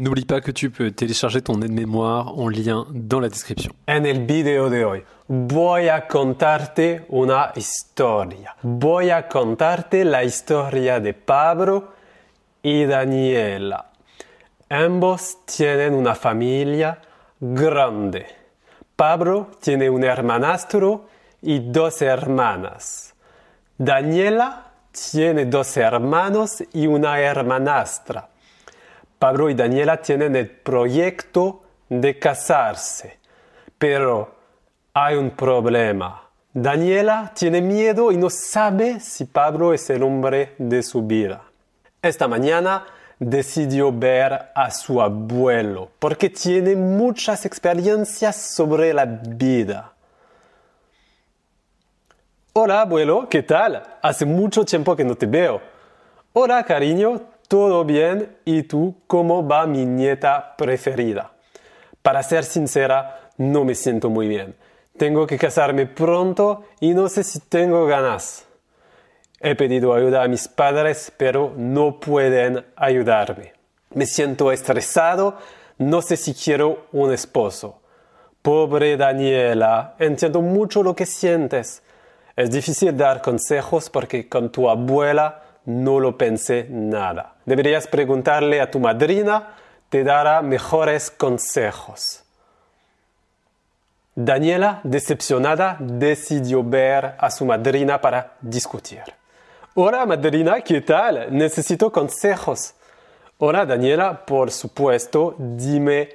N'oublie pas que tu peux télécharger ton aide-mémoire en lien dans la description. En el video de hoy voy a contarte una historia. Voy a contarte la historia de Pablo y Daniela. Ambos tienen una familia grande. Pablo tiene un hermanastro y dos hermanas. Daniela tiene dos hermanos y una hermanastra. Pablo y Daniela tienen el proyecto de casarse, pero hay un problema. Daniela tiene miedo y no sabe si Pablo es el hombre de su vida. Esta mañana decidió ver a su abuelo porque tiene muchas experiencias sobre la vida. Hola abuelo, ¿qué tal? Hace mucho tiempo que no te veo. Hola cariño, todo bien y tú cómo va mi nieta preferida. Para ser sincera, no me siento muy bien. Tengo que casarme pronto y no sé si tengo ganas. He pedido ayuda a mis padres, pero no pueden ayudarme. Me siento estresado, no sé si quiero un esposo. Pobre Daniela, entiendo mucho lo que sientes. Es difícil dar consejos porque con tu abuela no lo pensé nada. Deberías preguntarle a tu madrina, te dará mejores consejos. Daniela, decepcionada, decidió ver a su madrina para discutir. Hola, madrina, ¿qué tal? Necesito consejos. Hola, Daniela, por supuesto, dime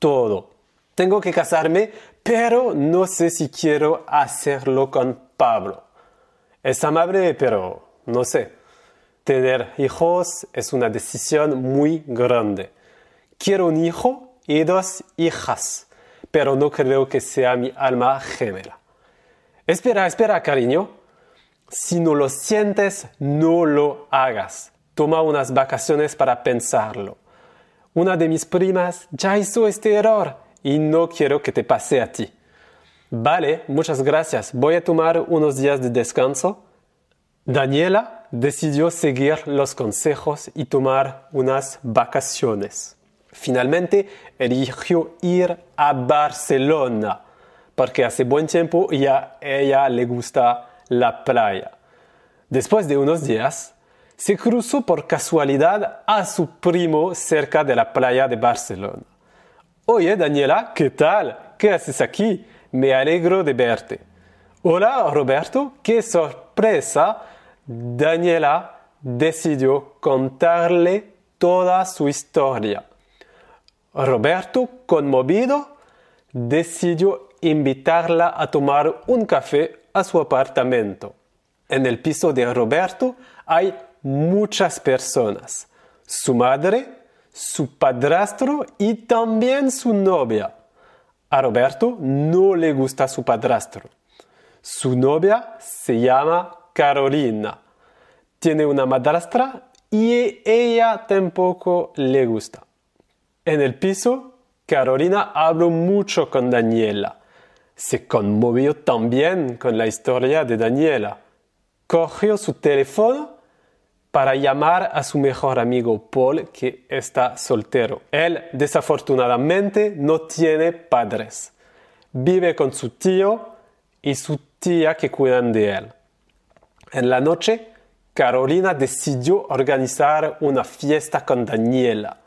todo. Tengo que casarme, pero no sé si quiero hacerlo con Pablo. Es amable, pero no sé. Tener hijos es una decisión muy grande. Quiero un hijo y dos hijas, pero no creo que sea mi alma gemela. Espera, espera, cariño. Si no lo sientes, no lo hagas. Toma unas vacaciones para pensarlo. Una de mis primas ya hizo este error y no quiero que te pase a ti. Vale, muchas gracias. Voy a tomar unos días de descanso. Daniela decidió seguir los consejos y tomar unas vacaciones. Finalmente eligió ir a Barcelona porque hace buen tiempo y a ella le gusta la playa. Después de unos días, se cruzó por casualidad a su primo cerca de la playa de Barcelona. Oye, Daniela, ¿qué tal? ¿Qué haces aquí? Me alegro de verte. Hola, Roberto, qué sorpresa Daniela decidió contarle toda su historia. Roberto, conmovido, decidió invitarla a tomar un café a su apartamento. En el piso de Roberto hay muchas personas. Su madre, su padrastro y también su novia. A Roberto no le gusta su padrastro. Su novia se llama Carolina. Tiene una madrastra y ella tampoco le gusta. En el piso, Carolina habló mucho con Daniela. Se conmovió también con la historia de Daniela. Cogió su teléfono para llamar a su mejor amigo Paul, que está soltero. Él, desafortunadamente, no tiene padres. Vive con su tío y su tía que cuidan de él. En la noche, Carolina decidió organizar una fiesta con Daniela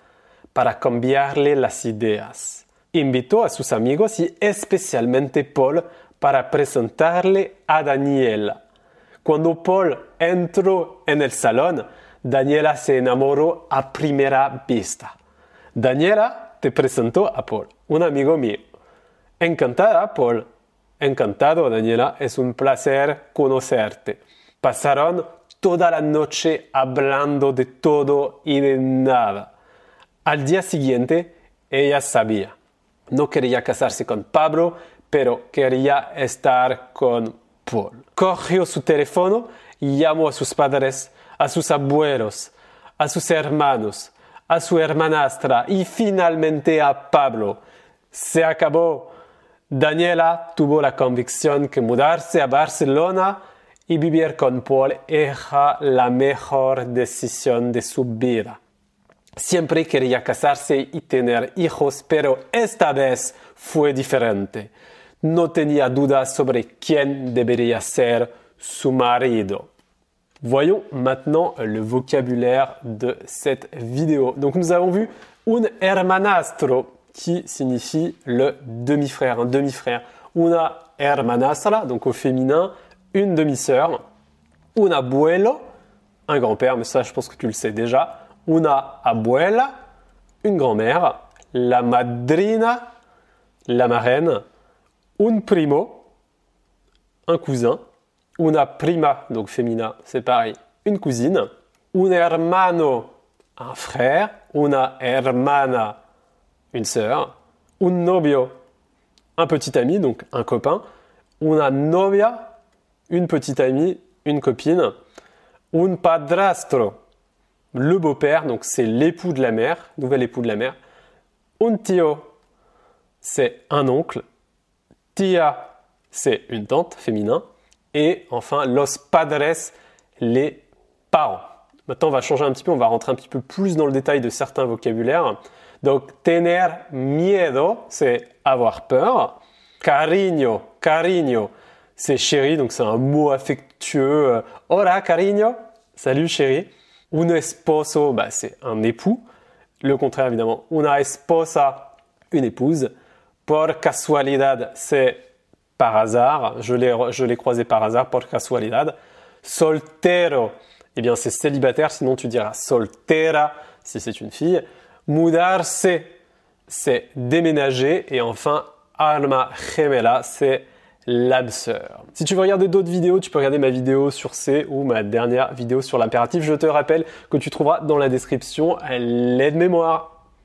para cambiarle las ideas. Invitó a sus amigos y especialmente Paul para presentarle a Daniela. Cuando Paul entró en el salón, Daniela se enamoró a primera vista. Daniela te presentó a Paul, un amigo mío. Encantada, Paul. Encantado, Daniela. Es un placer conocerte. Pasaron toda la noche hablando de todo y de nada. Al día siguiente, ella sabía. No quería casarse con Pablo, pero quería estar con Paul. Cogió su teléfono y llamó a sus padres, a sus abuelos, a sus hermanos, a su hermanastra y finalmente a Pablo. Se acabó. Daniela tuvo la convicción que mudarse a Barcelona y vivir con Paul era la mejor decisión de su vida. Siempre quería casarse y tener hijos, pero esta vez fue diferente. No tenía dudas sobre quién debería ser su marido. Voyons maintenant le vocabulaire de cette vidéo. Donc nous avons vu un hermanastro qui signifie le demi-frère, un demi-frère. Una hermanastra, donc au féminin, une demi-sœur. Un abuelo, un grand-père, mais ça je pense que tu le sais déjà una abuela, une grand-mère, la madrina, la marraine, un primo, un cousin, una prima, donc féminin, c'est pareil, une cousine, un hermano, un frère, una hermana, une sœur, un novio, un petit ami, donc un copain, una novia, une petite amie, une copine, un padrastro, le beau-père, donc c'est l'époux de la mère, nouvel époux de la mère. Un tio, c'est un oncle. Tia, c'est une tante féminin. Et enfin, los padres, les parents. Maintenant, on va changer un petit peu, on va rentrer un petit peu plus dans le détail de certains vocabulaires. Donc, tener miedo, c'est avoir peur. Cariño, cariño, c'est chéri, donc c'est un mot affectueux. Hola, cariño, salut chéri. Un esposo, bah, c'est un époux. Le contraire, évidemment. Una esposa, une épouse. Por casualidad, c'est par hasard. Je l'ai croisé par hasard, por casualidad. Soltero, eh bien, c'est célibataire, sinon tu diras soltera si c'est une fille. Mudarse, c'est déménager. Et enfin, alma gemela, c'est sœur. Si tu veux regarder d'autres vidéos, tu peux regarder ma vidéo sur C ou ma dernière vidéo sur l'impératif. Je te rappelle que tu trouveras dans la description l'aide-mémoire